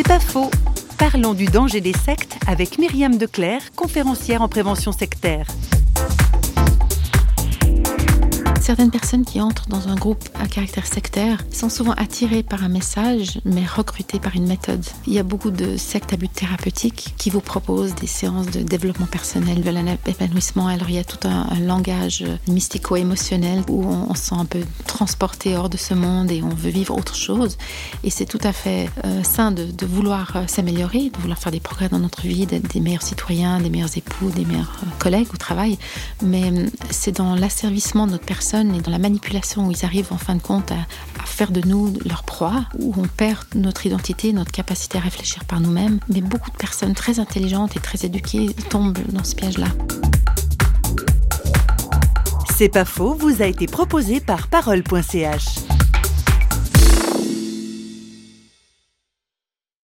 C'est pas faux. Parlons du danger des sectes avec Myriam Declerc, conférencière en prévention sectaire. Certaines personnes qui entrent dans un groupe à caractère sectaire sont souvent attirées par un message, mais recrutées par une méthode. Il y a beaucoup de sectes à but thérapeutique qui vous proposent des séances de développement personnel, de l'épanouissement. Alors il y a tout un, langage mystico-émotionnel où on, se sent un peu transporté hors de ce monde et on veut vivre autre chose. Et c'est tout à fait euh, sain de, vouloir euh, s'améliorer, de vouloir faire des progrès dans notre vie, d'être des meilleurs citoyens, des meilleurs époux, des meilleurs euh, collègues au travail. Mais c'est dans l'asservissement de notre personne et dans la manipulation où ils arrivent en fin de compte à, faire de nous leur proie, où on perd notre identité, notre capacité à réfléchir par nous-mêmes. Mais beaucoup de personnes très intelligentes et très éduquées tombent dans ce piège-là. C'est pas faux, vous a été proposé par parole.ch.